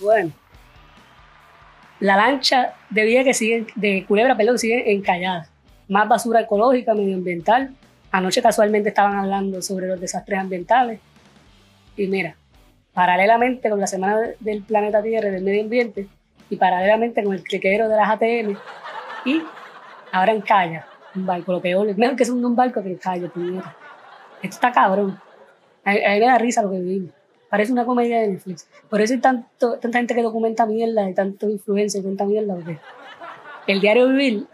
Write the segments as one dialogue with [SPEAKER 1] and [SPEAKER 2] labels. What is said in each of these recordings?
[SPEAKER 1] Bueno, la lancha de que sigue, de Culebra, perdón, sigue encallada. Más basura ecológica, medioambiental. Anoche casualmente estaban hablando sobre los desastres ambientales. Y mira, paralelamente con la Semana del Planeta Tierra y del Medio Ambiente, y paralelamente con el cliquero de las ATM, y ahora encalla un barco, lo peor, mejor que es un barco que encalla, puñeta. Esto está cabrón. A, a mí me da risa lo que vivimos. Parece una comedia de Netflix. Por eso hay tanto, tanta gente que documenta mierda, y tanta influencia y tanta mierda. Porque el diario Vivir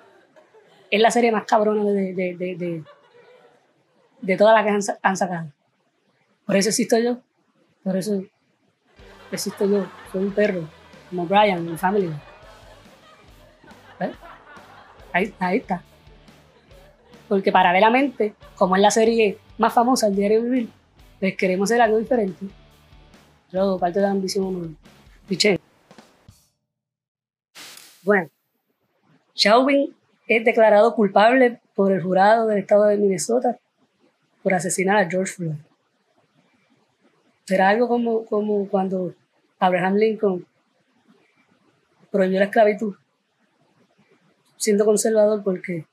[SPEAKER 1] es la serie más cabrona de, de, de, de, de todas las que han, sacado. Por eso existo yo. Por eso existo yo. Soy un perro, como Brian, mi family. ¿Ves? Ahí, ahí está. Porque paralelamente, como es la serie más famosa, el diario Vivir, pues queremos hacer algo diferente. Yo, parte de la ambición humana. Piché. Bueno, Chauvin es declarado culpable por el jurado del estado de Minnesota por asesinar a George Floyd. Será algo como, como cuando Abraham Lincoln prohibió la esclavitud, siendo conservador porque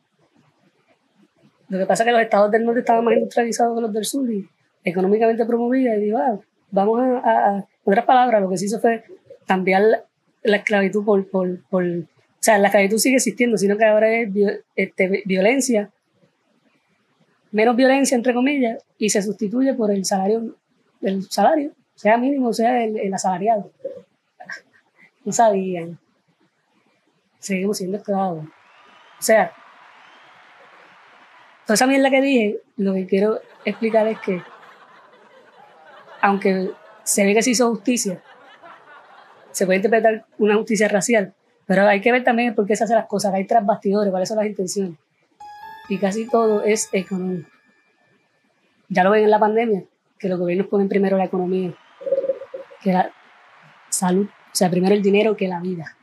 [SPEAKER 1] lo que pasa es que los estados del norte estaban más industrializados que los del sur y económicamente promovida y digo, ah, vamos a, a, otras palabras, lo que se hizo fue cambiar la, la esclavitud por, por, por, o sea, la esclavitud sigue existiendo, sino que ahora es este, violencia, menos violencia, entre comillas, y se sustituye por el salario, el salario, sea mínimo, sea el, el asalariado. No sabían. Seguimos siendo esclavos. O sea, toda esa mierda que dije, lo que quiero explicar es que aunque se ve que se hizo justicia, se puede interpretar una justicia racial, pero hay que ver también por qué se hacen las cosas, hay tras bastidores, cuáles son las intenciones. Y casi todo es económico. Ya lo ven en la pandemia, que los gobiernos ponen primero la economía, que la salud, o sea, primero el dinero que la vida.